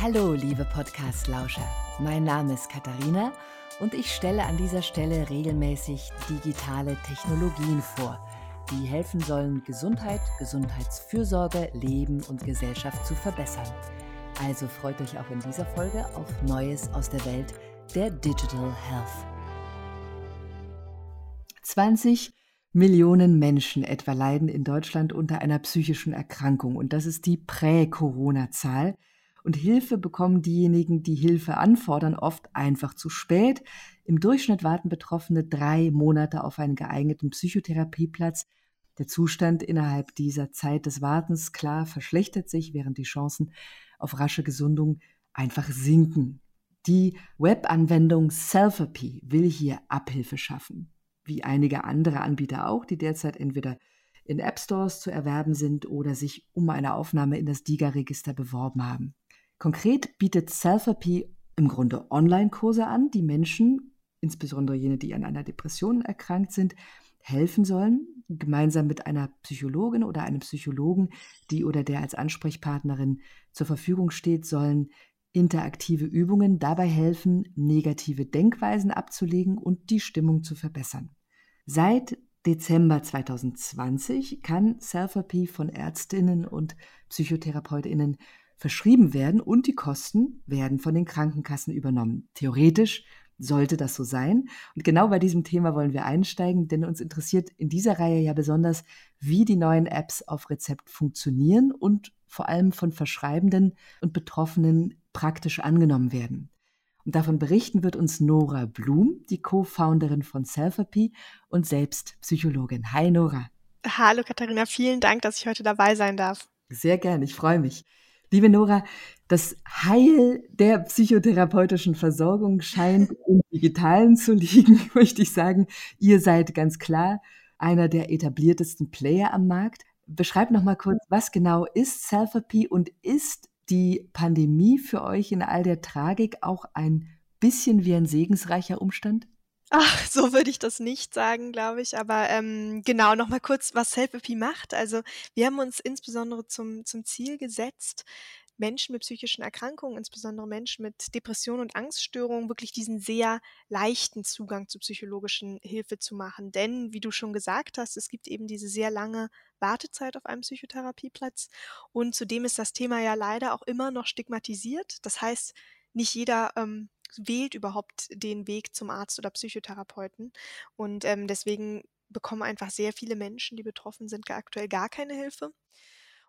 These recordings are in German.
Hallo, liebe Podcast-Lauscher. Mein Name ist Katharina und ich stelle an dieser Stelle regelmäßig digitale Technologien vor, die helfen sollen, Gesundheit, Gesundheitsfürsorge, Leben und Gesellschaft zu verbessern. Also freut euch auch in dieser Folge auf Neues aus der Welt der Digital Health. 20 Millionen Menschen etwa leiden in Deutschland unter einer psychischen Erkrankung und das ist die Prä-Corona-Zahl. Und Hilfe bekommen diejenigen, die Hilfe anfordern, oft einfach zu spät. Im Durchschnitt warten Betroffene drei Monate auf einen geeigneten Psychotherapieplatz. Der Zustand innerhalb dieser Zeit des Wartens klar verschlechtert sich, während die Chancen auf rasche Gesundung einfach sinken. Die Webanwendung Selfie will hier Abhilfe schaffen, wie einige andere Anbieter auch, die derzeit entweder in App Stores zu erwerben sind oder sich um eine Aufnahme in das DIGA-Register beworben haben. Konkret bietet Selfie im Grunde Online-Kurse an, die Menschen, insbesondere jene, die an einer Depression erkrankt sind, helfen sollen, gemeinsam mit einer Psychologin oder einem Psychologen, die oder der als Ansprechpartnerin zur Verfügung steht, sollen interaktive Übungen dabei helfen, negative Denkweisen abzulegen und die Stimmung zu verbessern. Seit Dezember 2020 kann Selfie von Ärztinnen und Psychotherapeutinnen verschrieben werden und die Kosten werden von den Krankenkassen übernommen. Theoretisch sollte das so sein. Und genau bei diesem Thema wollen wir einsteigen, denn uns interessiert in dieser Reihe ja besonders, wie die neuen Apps auf Rezept funktionieren und vor allem von Verschreibenden und Betroffenen praktisch angenommen werden. Und davon berichten wird uns Nora Blum, die Co-Founderin von Selfie und selbst Psychologin. Hi Nora. Hallo Katharina, vielen Dank, dass ich heute dabei sein darf. Sehr gern, ich freue mich. Liebe Nora, das Heil der psychotherapeutischen Versorgung scheint im Digitalen zu liegen, möchte ich sagen. Ihr seid ganz klar einer der etabliertesten Player am Markt. Beschreibt noch mal kurz, was genau ist Selfie und ist die Pandemie für euch in all der Tragik auch ein bisschen wie ein segensreicher Umstand? Ach, so würde ich das nicht sagen, glaube ich. Aber ähm, genau, nochmal kurz, was Selfie macht. Also wir haben uns insbesondere zum, zum Ziel gesetzt, Menschen mit psychischen Erkrankungen, insbesondere Menschen mit Depressionen und Angststörungen, wirklich diesen sehr leichten Zugang zu psychologischen Hilfe zu machen. Denn, wie du schon gesagt hast, es gibt eben diese sehr lange Wartezeit auf einem Psychotherapieplatz. Und zudem ist das Thema ja leider auch immer noch stigmatisiert. Das heißt, nicht jeder ähm, wählt überhaupt den Weg zum Arzt oder Psychotherapeuten. Und ähm, deswegen bekommen einfach sehr viele Menschen, die betroffen sind, aktuell gar keine Hilfe.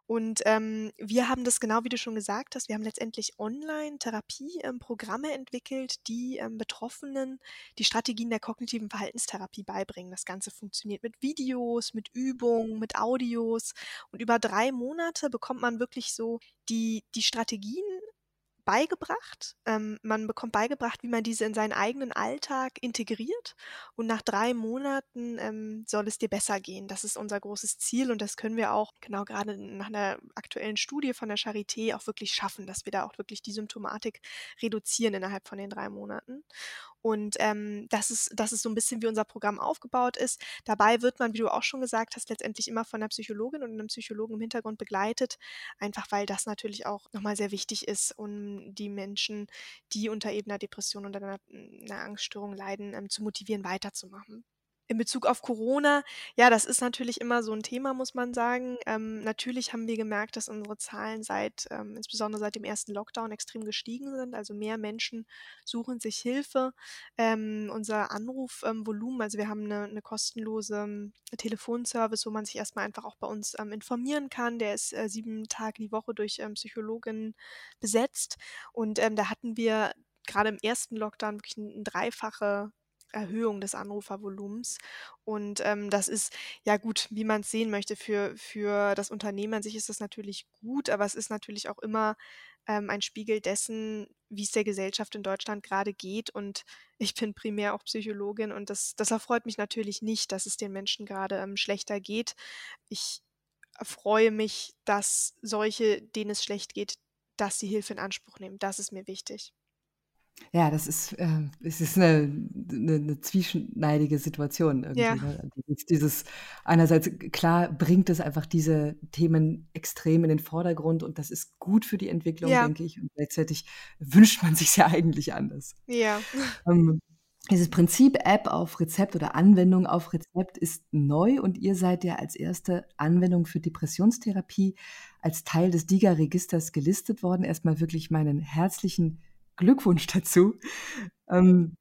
Und ähm, wir haben das genau wie du schon gesagt hast, wir haben letztendlich Online-Therapie-Programme ähm, entwickelt, die ähm, Betroffenen die Strategien der kognitiven Verhaltenstherapie beibringen. Das Ganze funktioniert mit Videos, mit Übungen, mit Audios. Und über drei Monate bekommt man wirklich so die, die Strategien beigebracht. Ähm, man bekommt beigebracht, wie man diese in seinen eigenen Alltag integriert. Und nach drei Monaten ähm, soll es dir besser gehen. Das ist unser großes Ziel und das können wir auch genau gerade nach einer aktuellen Studie von der Charité auch wirklich schaffen, dass wir da auch wirklich die Symptomatik reduzieren innerhalb von den drei Monaten. Und ähm, das, ist, das ist so ein bisschen, wie unser Programm aufgebaut ist. Dabei wird man, wie du auch schon gesagt hast, letztendlich immer von einer Psychologin und einem Psychologen im Hintergrund begleitet, einfach weil das natürlich auch nochmal sehr wichtig ist, um die Menschen, die unter eben einer Depression oder einer, einer Angststörung leiden, ähm, zu motivieren, weiterzumachen in Bezug auf Corona, ja, das ist natürlich immer so ein Thema, muss man sagen. Ähm, natürlich haben wir gemerkt, dass unsere Zahlen seit, ähm, insbesondere seit dem ersten Lockdown, extrem gestiegen sind. Also mehr Menschen suchen sich Hilfe. Ähm, unser Anrufvolumen, ähm, also wir haben eine, eine kostenlose ähm, Telefonservice, wo man sich erstmal einfach auch bei uns ähm, informieren kann. Der ist äh, sieben Tage die Woche durch Psychologinnen besetzt. Und da hatten wir gerade im ersten Lockdown wirklich eine dreifache Erhöhung des Anrufervolumens. Und ähm, das ist ja gut, wie man es sehen möchte. Für, für das Unternehmen an sich ist das natürlich gut, aber es ist natürlich auch immer ähm, ein Spiegel dessen, wie es der Gesellschaft in Deutschland gerade geht. Und ich bin primär auch Psychologin und das, das erfreut mich natürlich nicht, dass es den Menschen gerade ähm, schlechter geht. Ich freue mich, dass solche, denen es schlecht geht, dass sie Hilfe in Anspruch nehmen. Das ist mir wichtig. Ja, das ist, äh es ist 'ne 'ne 'ne zwieschneidige Situation Ja. irgendwie, ne? Dieses dieses einerseits klar bringt es einfach diese Themen extrem in den Vordergrund und das ist gut für die Entwicklung, Ja. denke ich, und gleichzeitig wünscht man sich's ja eigentlich anders. Ja. Ähm, dieses Prinzip App auf Rezept oder Anwendung auf Rezept ist neu und ihr seid ja als erste Anwendung für Depressionstherapie als Teil des DiGA-Registers gelistet worden. Erst mal wirklich meinen herzlichen Glückwunsch dazu. Ähm,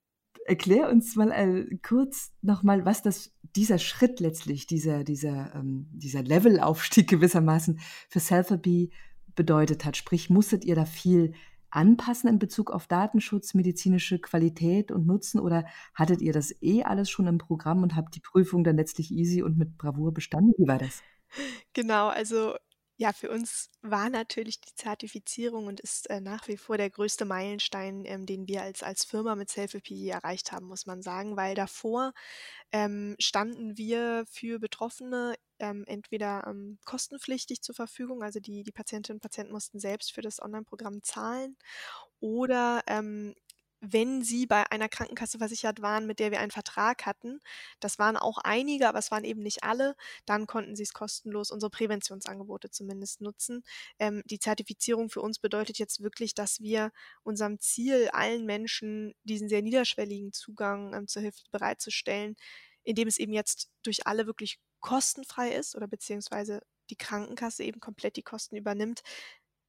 erklär uns mal, äh, kurz noch mal, was das dieser Schritt letztlich, dieser dieser, ähm dieser Levelaufstieg gewissermaßen für Selfie bedeutet hat. Sprich, musstet ihr da viel anpassen in Bezug auf Datenschutz, medizinische Qualität und Nutzen oder hattet ihr das eh alles schon im Programm und habt die Prüfung dann letztlich easy und mit Bravour bestanden? Wie war das? Genau, also ja, für uns war natürlich die Zertifizierung und ist, äh, nach wie vor der größte Meilenstein, ähm, den wir als als Firma mit Selfie erreicht haben, muss man sagen, weil davor, ähm, standen wir für Betroffene, ähm, entweder, ähm, kostenpflichtig zur Verfügung, also die die Patientinnen und Patienten mussten selbst für das Onlineprogramm zahlen oder, ähm, wenn sie bei einer Krankenkasse versichert waren, mit der wir einen Vertrag hatten, das waren auch einige, aber es waren eben nicht alle, dann konnten sie's kostenlos unsere Präventionsangebote zumindest nutzen. Ähm, die Zertifizierung für uns bedeutet jetzt wirklich, dass wir unserem Ziel, allen Menschen diesen sehr niederschwelligen Zugang, ähm, zur Hilfe bereitzustellen, indem es eben jetzt durch alle wirklich kostenfrei ist oder beziehungsweise die Krankenkasse eben komplett die Kosten übernimmt.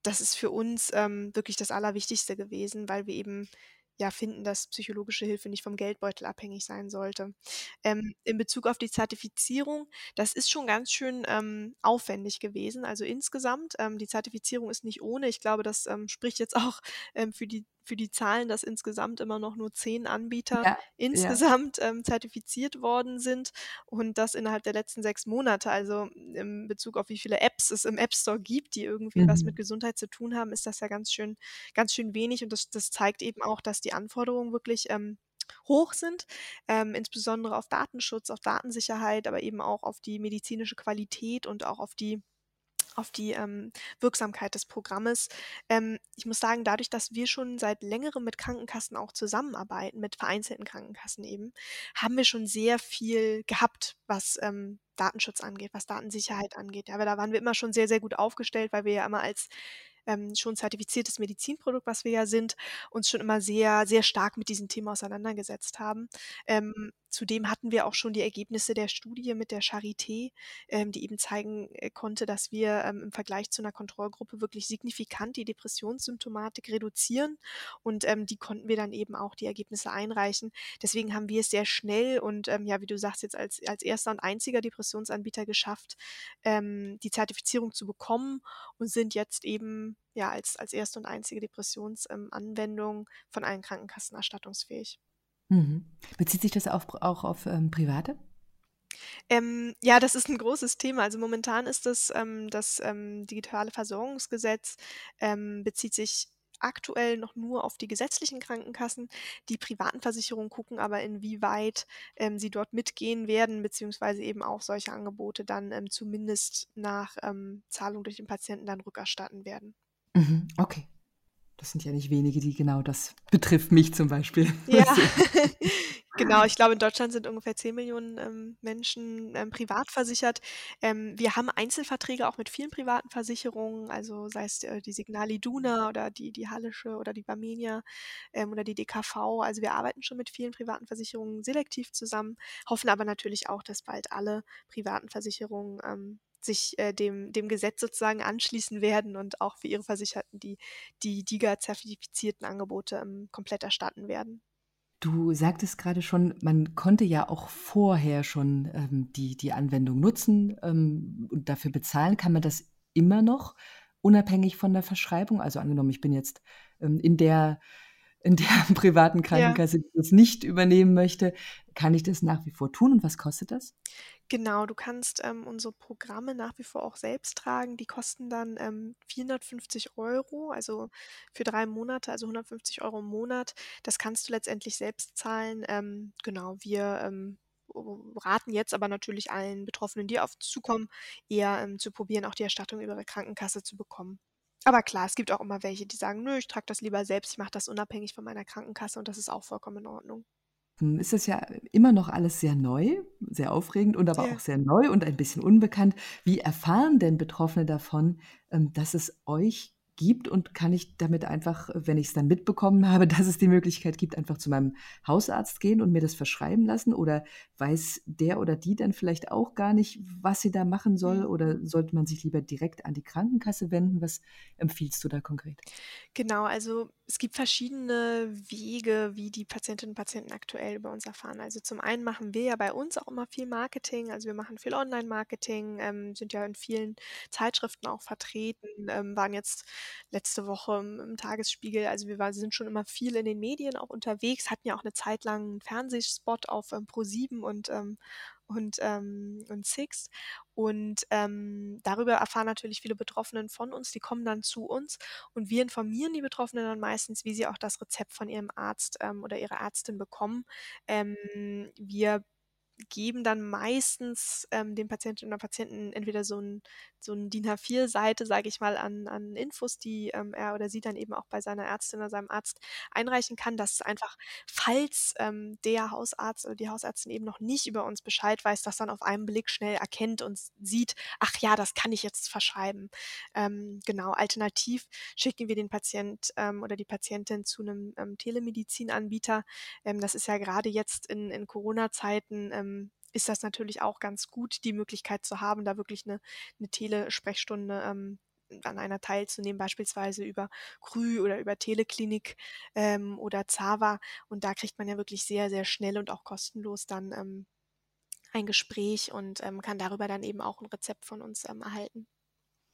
Das ist für uns, ähm, wirklich das Allerwichtigste gewesen, weil wir eben, ja, finden, dass psychologische Hilfe nicht vom Geldbeutel abhängig sein sollte. Ähm, in Bezug auf die Zertifizierung, das ist schon ganz schön, ähm, aufwendig gewesen. Also insgesamt, ähm, die Zertifizierung ist nicht ohne. Ich glaube, das, ähm, spricht jetzt auch, ähm, für die für die Zahlen, dass insgesamt immer noch nur 10 Anbieter Ja, ja. insgesamt, ähm, zertifiziert worden sind und das innerhalb der letzten 6 Monate. Also, in Bezug auf wie viele Apps es im App Store gibt, die irgendwie was mit Mhm. Gesundheit zu tun haben, ist das ja ganz schön ganz schön wenig und das das zeigt eben auch, dass die Anforderungen wirklich, ähm, hoch sind, ähm, insbesondere auf Datenschutz, auf Datensicherheit, aber eben auch auf die medizinische Qualität und auch auf die auf die, ähm, Wirksamkeit des Programmes. Ähm, ich muss sagen, dadurch, dass wir schon seit Längerem mit Krankenkassen auch zusammenarbeiten, mit vereinzelten Krankenkassen eben, haben wir schon sehr viel gehabt, was, ähm, Datenschutz angeht, was Datensicherheit angeht. Aber da waren wir immer schon sehr, sehr gut aufgestellt, weil wir ja immer als, ähm, schon zertifiziertes Medizinprodukt, was wir ja sind, uns schon immer sehr, sehr stark mit diesem Thema auseinandergesetzt haben. Ähm, zudem hatten wir auch schon die Ergebnisse der Studie mit der Charité, ähm, die eben zeigen, äh, konnte, dass wir, ähm, im Vergleich zu 'ner Kontrollgruppe wirklich signifikant die Depressionssymptomatik reduzieren und, ähm, die konnten wir dann eben auch die Ergebnisse einreichen. Deswegen haben wir es sehr schnell und, ähm, ja, wie du sagst, jetzt als als 1. und einziger Depressionsanbieter geschafft, ähm, die Zertifizierung zu bekommen und sind jetzt eben, ja, als als 1. und einzige Depressions ähm, von allen Krankenkassen erstattungsfähig. Mhm. Bezieht sich das pr auch auf, ähm, Private? Ähm, ja, das ist 'n großes Thema. Also, momentan ist das, ähm das, ähm, digitale Versorgungsgesetz, ähm, bezieht sich aktuell noch nur auf die gesetzlichen Krankenkassen. Die privaten Versicherungen gucken aber, inwieweit, ähm, sie dort mitgehen werden, beziehungsweise eben auch solche Angebote dann, ähm, zumindest nach, ähm, Zahlung durch den Patienten dann rückerstatten werden. Mhm, okay. Das sind ja nicht wenige, die genau das betrifft mich zum Beispiel. Ja, genau. Ich glaube, in Deutschland sind ungefähr 10.000.000, ähm, Menschen, ähm, privat versichert. Ähm, wir haben Einzelverträge auch mit vielen privaten Versicherungen, also sei es, äh, die Signal Iduna oder die die Hallische oder die Barmenia, ähm, oder die DKV. Also, wir arbeiten schon mit vielen privaten Versicherungen selektiv zusammen, hoffen aber natürlich auch, dass bald alle privaten Versicherungen, ähm, sich, äh, dem dem Gesetz sozusagen anschließen werden und auch für ihre Versicherten die die DiGA-zertifizierten Angebote, ähm, komplett erstatten werden. Du sagtest grade schon, man konnte ja auch vorher schon, ähm, die die Anwendung nutzen, ähm, und dafür bezahlen. Kann man das immer noch unabhängig von der Verschreibung? Also, angenommen, ich bin jetzt, ähm, in der in der privaten Ja. Krankenkasse, die das nicht übernehmen möchte. Kann ich das nach wie vor tun und was kostet das? Genau, du kannst, ähm, unsere Programme nach wie vor auch selbst tragen. Die kosten dann, ähm, 450 €, also, für 3 Monate, also, 150 € im Monat. Das kannst du letztendlich selbst zahlen. Ähm, genau, wir, ähm, raten jetzt aber natürlich allen Betroffenen, die auf zukommen, eher, ähm, zu probieren, auch die Erstattung über ihre Krankenkasse zu bekommen. Aber klar, es gibt auch immer welche, die sagen: „Nö, ich trage das lieber selbst, ich mache das unabhängig von meiner Krankenkasse“ und das ist auch vollkommen in Ordnung. Hm, ist das ja immer noch alles sehr neu, sehr aufregend und aber auch Ja. sehr neu und ein bisschen unbekannt. Wie erfahren denn Betroffene davon, ähm, dass es euch gibt und kann ich damit einfach, wenn ich's dann mitbekommen habe, dass es die Möglichkeit gibt, einfach zu meinem Hausarzt gehen und mir das verschreiben lassen? Oder weiß der oder die dann vielleicht auch gar nicht, was sie da machen soll? Mhm. Oder sollte man sich lieber direkt an die Krankenkasse wenden? Was empfiehlst du da konkret? Genau, also es gibt verschiedene Wege, wie die Patientinnen und Patienten aktuell über uns erfahren. Also zum einen machen wir ja bei uns auch immer viel Marketing, also wir machen viel Online-Marketing, ähm, sind ja in vielen Zeitschriften auch vertreten, ähm, waren jetzt letzte Woche im im Tagesspiegel. Also wir war sind schon immer viel in den Medien auch unterwegs, hatten ja auch 'ne Zeit lang 'n Fernsehspot auf, ähm, ProSieben und, ähm und, ähm und Sixt. Und, ähm, darüber erfahren natürlich viele Betroffenen von uns, die kommen dann zu uns und wir informieren die Betroffenen dann meistens, wie sie auch das Rezept von ihrem Arzt, ähm, oder ihrer Ärztin bekommen. Ähm, wir geben dann meistens, ähm, den Patientinnen oder Patienten entweder so 'n so 'n DIN A4-Seite, sage ich mal, an an Infos, die, ähm, er oder sie dann eben auch bei seiner Ärztin oder seinem Arzt einreichen kann, dass einfach, falls, ähm, der Hausarzt oder die Hausärztin eben noch nicht über uns Bescheid weiß, das dann auf einen Blick schnell erkennt und sieht: „Ach ja, das kann ich jetzt verschreiben.“ Ähm, genau, alternativ schicken wir den Patient, ähm, oder die Patientin zu 'nem, ähm, Telemedizinanbieter. Ähm, das ist ja grade jetzt in in Corona-Zeiten, ähm, ist das natürlich auch ganz gut, die Möglichkeit zu haben, da wirklich 'ne 'ne Telesprechstunde, ähm, an einer teilzunehmen, beispielsweise über Krü oder über Teleklinik, ähm, oder Zava. Und da kriegt man ja wirklich sehr, sehr schnell und auch kostenlos dann, ähm, ein Gespräch und, ähm, kann darüber dann eben auch 'n Rezept von uns, ähm, erhalten.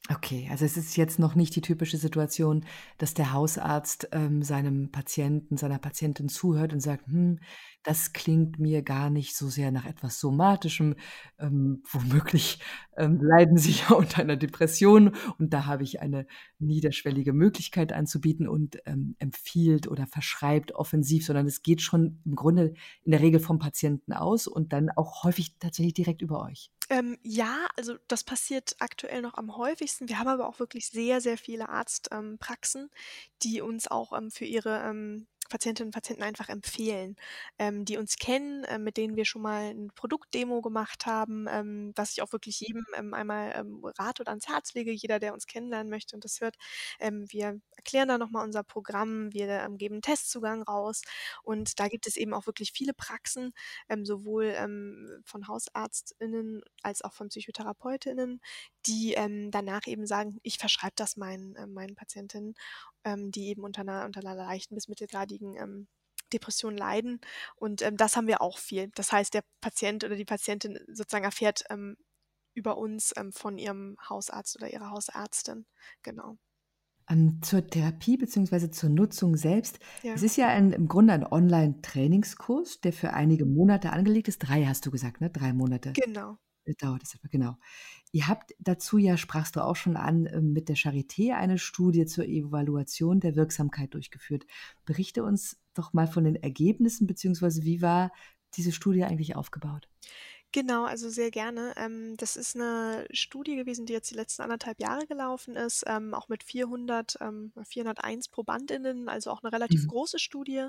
Okay, also es ist jetzt noch nicht die typische Situation, dass der Hausarzt, ähm, seinem Patienten, seiner Patientin zuhört und sagt: „Hm, das klingt mir gar nicht so sehr nach etwas Somatischem. Ähm, womöglich, ähm, leiden Sie ja unter einer Depression und da habe ich eine niederschwellige Möglichkeit anzubieten“ und, ähm, empfiehlt oder verschreibt offensiv, sondern es geht schon im Grunde in der Regel vom Patienten aus und dann auch häufig tatsächlich direkt über euch. Ähm, ja, also das passiert aktuell noch am häufigsten. Wir haben aber auch wirklich sehr, sehr viele Arzt ähm, die uns auch, ähm, für ihre, ähm, Patientinnen und Patienten einfach empfehlen, ähm, die uns kennen, äh, mit denen wir schon mal 'n Produktdemo gemacht haben, ähm, was ich auch wirklich jedem, ähm, einmal, ähm, rate oder ans Herz lege, jeder, der uns kennenlernen möchte und das hört. Ähm, wir erklären da noch mal unser Programm, wir, ähm, geben Testzugang raus und da gibt es eben auch wirklich viele Praxen, ähm, sowohl, von HausarztInnen als auch von PsychotherapeutInnen, die, danach eben sagen: „Ich verschreibe das meinen ähm, meinen Patientinnen“, ähm, die eben unter 'ner unter 'ner leichten bis mittelgradigen, ähm, Depression leiden und, ähm, das haben wir auch viel. Das heißt, der Patient oder die Patientin sozusagen erfährt, ähm, über uns, ähm, von ihrem Hausarzt oder ihrer Hausärztin, genau. Ähm, zur Therapie beziehungsweise zur Nutzung selbst. Es Ja. ist ja ein im Grunde ein Online-Trainingskurs, der für einige Monate angelegt ist. 3 hast du gesagt, ne? 3 Monate, Genau. Dauert das etwa, genau. Ihr habt dazu ja, sprachst du auch schon an, ähm, mit der Charité eine Studie zur Evaluation der Wirksamkeit durchgeführt. Berichte uns doch mal von den Ergebnissen beziehungsweise wie war diese Studie eigentlich aufgebaut? Genau, also sehr gerne. Ähm, das ist 'ne Studie gewesen, die jetzt die letzten 1 1/2 Jahre gelaufen ist, ähm, auch mit 400 ähm, 401 ProbandInnen, also auch 'ne relativ Mhm. große Studie,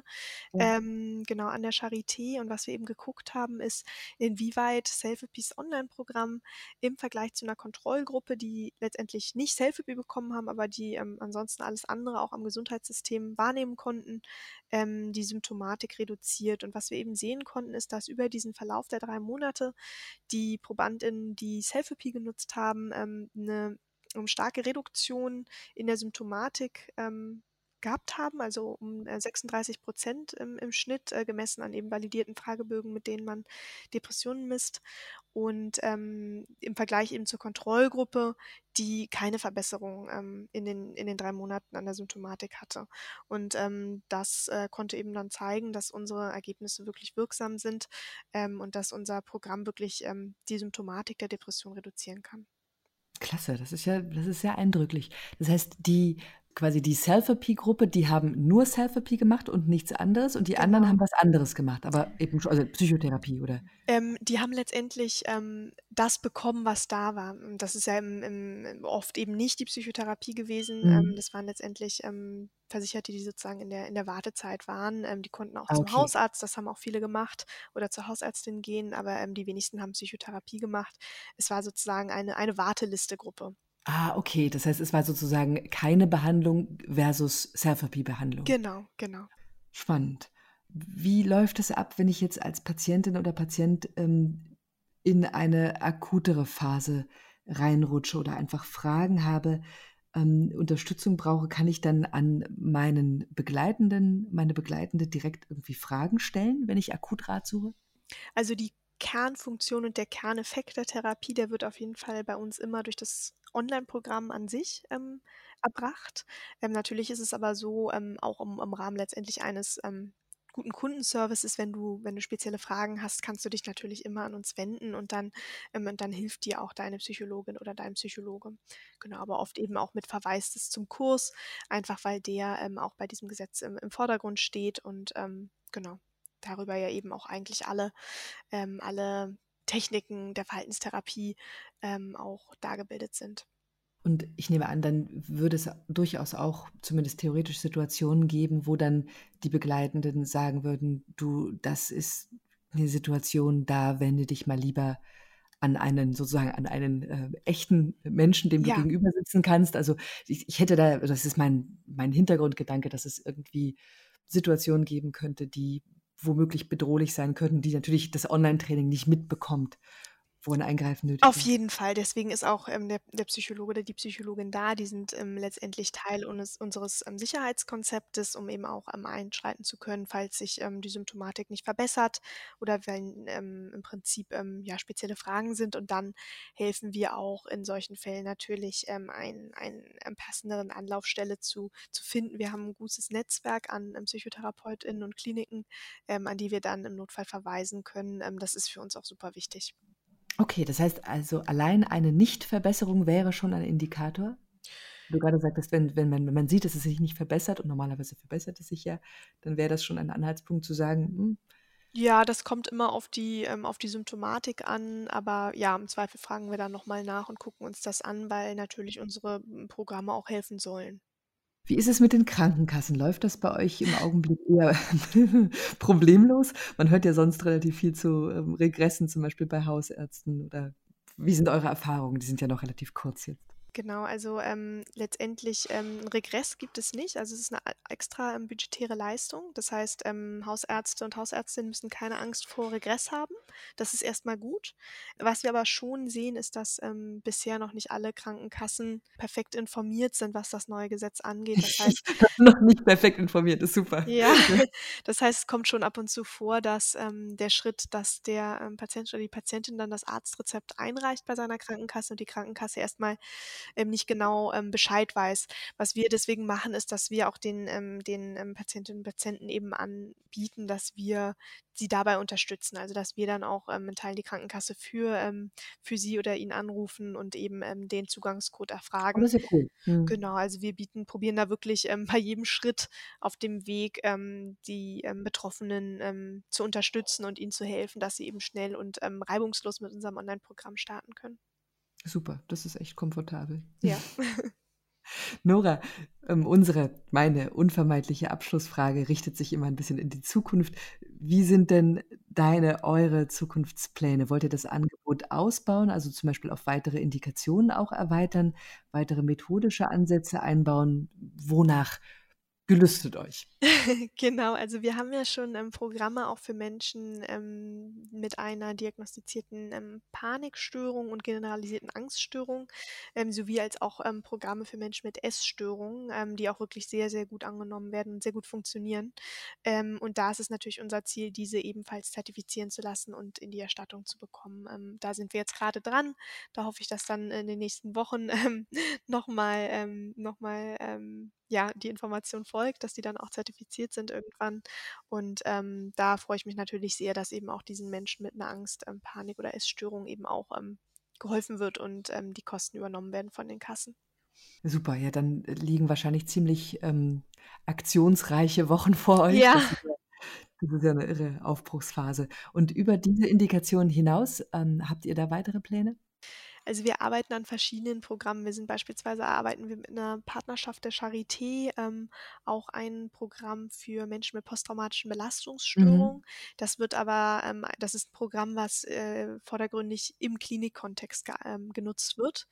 Ja. ähm, genau, an der Charité. Und was wir eben geguckt haben, ist, inwieweit Selfie-Piece Online-Programm im Vergleich zu 'ner Kontrollgruppe, die letztendlich nicht Selfie-Pi bekommen haben, aber die, ähm, ansonsten alles andere auch am Gesundheitssystem wahrnehmen konnten, ähm, die Symptomatik reduziert. Und was wir eben sehen konnten, ist, dass über diesen Verlauf der 3 Monate die ProbandInnen, die Selfie-Pi genutzt haben, ähm, 'ne, ähm, starke Reduktion in der Symptomatik, ähm, gehabt haben, also um, äh, 36 % im im Schnitt, äh, gemessen an eben validierten Fragebögen, mit denen man Depressionen misst. Und, ähm, im Vergleich eben zur Kontrollgruppe, die keine Verbesserung, ähm, in den in den 3 Monaten an der Symptomatik hatte. Und, ähm, das, äh, konnte eben dann zeigen, dass unsere Ergebnisse wirklich wirksam sind, ähm, und dass unser Programm wirklich, ähm, die Symptomatik der Depression reduzieren kann. Klasse, das ist ja das ist sehr eindrücklich. Das heißt, die quasi die Selfie-Gruppe, die haben nur Selfie gemacht und nichts anderes und die genau. anderen haben was anderes gemacht, aber eben schon, also Psychotherapie oder? Ähm, die haben letztendlich ähm, das bekommen, was da war. Das ist ja im, im, oft eben nicht die Psychotherapie gewesen. Mhm. Ähm, das waren letztendlich ähm, Versicherte, die sozusagen in der, in der Wartezeit waren. Ähm, die konnten auch okay. zum Hausarzt, das haben auch viele gemacht, oder zur Hausärztin gehen, aber ähm, die wenigsten haben Psychotherapie gemacht. Es war sozusagen eine, eine Wartelistegruppe. Ah, okay. Das heißt, es war sozusagen keine Behandlung versus Self-Therapie-Behandlung. Genau, genau. Spannend. Wie läuft es ab, wenn ich jetzt als Patientin oder Patient ähm, in eine akutere Phase reinrutsche oder einfach Fragen habe, ähm, Unterstützung brauche, kann ich dann an meinen Begleitenden, meine Begleitende direkt irgendwie Fragen stellen, wenn ich akut Rat suche? Also die Kernfunktion und der Kerneffekt der Therapie, der wird auf jeden Fall bei uns immer durch das Online-Programm an sich ähm, erbracht. Ähm, natürlich ist es aber so, ähm, auch im, im, Rahmen letztendlich eines ähm, guten Kundenservices, wenn du, wenn du spezielle Fragen hast, kannst du dich natürlich immer an uns wenden und dann, ähm, dann hilft dir auch deine Psychologin oder dein Psychologe. Genau, aber oft eben auch mit Verweis zum Kurs, einfach weil der ähm, auch bei diesem Gesetz im, im Vordergrund steht und genau darüber ja eben auch eigentlich alle, ähm, alle Techniken der Verhaltenstherapie ähm, auch dargebildet sind. Und ich nehme an, dann würde es durchaus auch zumindest theoretisch Situationen geben, wo dann die Begleitenden sagen würden, du, das ist eine Situation, da wende dich mal lieber an einen sozusagen an einen äh, echten Menschen, dem du ja. gegenüber sitzen kannst. Also ich, ich hätte da, das ist mein, mein Hintergrundgedanke, dass es irgendwie Situationen geben könnte, die womöglich bedrohlich sein könnten, die natürlich das Online-Training nicht mitbekommt wo ein Eingreifen nötig Auf ist. jeden Fall. Deswegen ist auch ähm, der, der, Psychologe oder die Psychologin da. Die sind ähm, letztendlich Teil unes, unseres ähm, Sicherheitskonzeptes, um eben auch ähm, einschreiten zu können, falls sich ähm, die Symptomatik nicht verbessert oder wenn ähm, im Prinzip ja, spezielle Fragen sind. Und dann helfen wir auch in solchen Fällen natürlich, einen, einen passenderen Anlaufstelle zu, zu finden. Wir haben ein gutes Netzwerk an PsychotherapeutInnen und Kliniken, an die wir dann im Notfall verweisen können. das ist für uns auch super wichtig. Okay, das heißt also, allein eine Nichtverbesserung wäre schon ein Indikator? Du gerade sagtest, wenn, wenn, man, wenn man sieht, dass es sich nicht verbessert und normalerweise verbessert es sich ja, dann wäre das schon ein Anhaltspunkt zu sagen, hm, Ja, das kommt immer auf die, ähm, auf die Symptomatik an, aber ja, im Zweifel fragen wir dann nochmal nach und gucken uns das an, weil natürlich unsere hm, Programme auch helfen sollen. Wie ist es mit den Krankenkassen? Läuft das bei euch im Augenblick eher problemlos? Man hört ja sonst relativ viel zu ähm, Regressen, zum Beispiel bei Hausärzten. Oder wie sind eure Erfahrungen? Die sind ja noch relativ kurz jetzt. Genau, also ähm, letztendlich ähm, Regress gibt es nicht. Also es ist eine extra ähm, budgetäre Leistung. Das heißt, ähm, Hausärzte und Hausärztinnen müssen keine Angst vor Regress haben. Das ist erstmal gut. Was wir aber schon sehen, ist, dass ähm, bisher noch nicht alle Krankenkassen perfekt informiert sind, was das neue Gesetz angeht. Das heißt, noch nicht perfekt informiert, ist super. Ja, das heißt, es kommt schon ab und zu vor, dass ähm, der Schritt, dass der Patient oder die Patientin dann das Arztrezept einreicht bei seiner Krankenkasse und die Krankenkasse erstmal ähm, nicht genau ähm, Bescheid weiß. Was wir deswegen machen, ist, dass wir auch den, ähm, den ähm, Patientinnen und Patienten eben anbieten, dass wir sie dabei unterstützen. Also dass wir dann auch ähm, in Teilen die Krankenkasse für, ähm, für sie oder ihn anrufen und eben ähm, den Zugangscode erfragen. Oh, das ist ja cool. Mhm. Genau, also wir bieten, probieren da wirklich bei jedem Schritt auf dem Weg die Betroffenen zu unterstützen und ihnen zu helfen, dass sie eben schnell und reibungslos mit unserem Online-Programm starten können. Super, das ist echt komfortabel. Ja. Nora, ähm, unsere, meine unvermeidliche Abschlussfrage richtet sich immer ein bisschen in die Zukunft. Wie sind denn deine, eure Zukunftspläne? Wollt ihr das Angebot ausbauen, also zum Beispiel auf weitere Indikationen auch erweitern, weitere methodische Ansätze einbauen? Wonach gelüstet euch. genau, also wir haben ja schon ähm, Programme auch für Menschen ähm, mit einer diagnostizierten ähm, Panikstörung und generalisierten Angststörung, ähm, sowie als auch ähm, Programme für Menschen mit Essstörungen, ähm, die auch wirklich sehr, sehr gut angenommen werden und sehr gut funktionieren. und da ist es natürlich unser Ziel, diese ebenfalls zertifizieren zu lassen und in die Erstattung zu bekommen. da sind wir jetzt gerade dran. Da hoffe ich, dass dann in den nächsten Wochen nochmal ähm, noch ja, die Information folgt, dass die dann auch zertifiziert sind irgendwann. Und ähm, da freue ich mich natürlich sehr, dass eben auch diesen Menschen mit einer Angst, ähm, Panik oder Essstörung eben auch ähm, geholfen wird und ähm, die Kosten übernommen werden von den Kassen. Super, ja, dann liegen wahrscheinlich ziemlich ähm, aktionsreiche Wochen vor euch. Ja. Das ist ja, eine irre Aufbruchsphase. Und über diese Indikation hinaus, ähm, habt ihr da weitere Pläne? Also wir arbeiten an verschiedenen Programmen. Wir sind beispielsweise arbeiten wir mit einer Partnerschaft der Charité, ähm, auch ein Programm für Menschen mit posttraumatischen Belastungsstörungen. Mhm. Das wird aber, ähm, das ist ein Programm, was äh, vordergründig im Klinikkontext ge ähm, genutzt wird.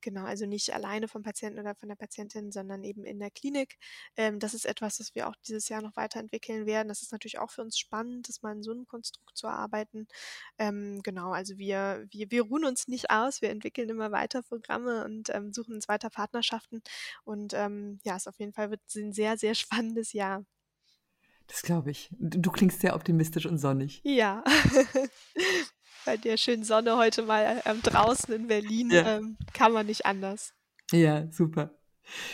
Genau, also nicht alleine vom Patienten oder von der Patientin, sondern eben in der Klinik. Ähm, das ist etwas, das wir auch dieses Jahr noch weiterentwickeln werden. Das ist natürlich auch für uns spannend, das mal in so einem Konstrukt zu arbeiten. Ähm, genau, also wir, wir, wir ruhen uns nicht aus, wir entwickeln immer weiter Programme und ähm, suchen uns weiter Partnerschaften. Und ähm, ja, es auf jeden Fall wird ein sehr, sehr spannendes Jahr. Das glaube ich. Du klingst sehr optimistisch und sonnig. Ja. bei der schönen Sonne heute mal ähm, draußen in Berlin ja. ähm, kann man nicht anders. Ja, super.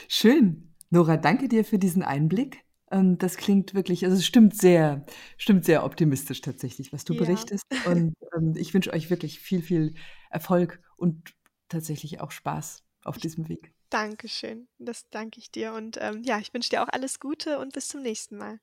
Schön. Nora, danke dir für diesen Einblick. Ähm, das klingt wirklich, also es stimmt sehr, stimmt sehr optimistisch tatsächlich, was du ja. berichtest. Und ähm, ich wünsche euch wirklich viel, viel Erfolg und tatsächlich auch Spaß auf diesem Weg. Dankeschön. Das danke ich dir. Und ähm, ja, ich wünsche dir auch alles Gute und bis zum nächsten Mal.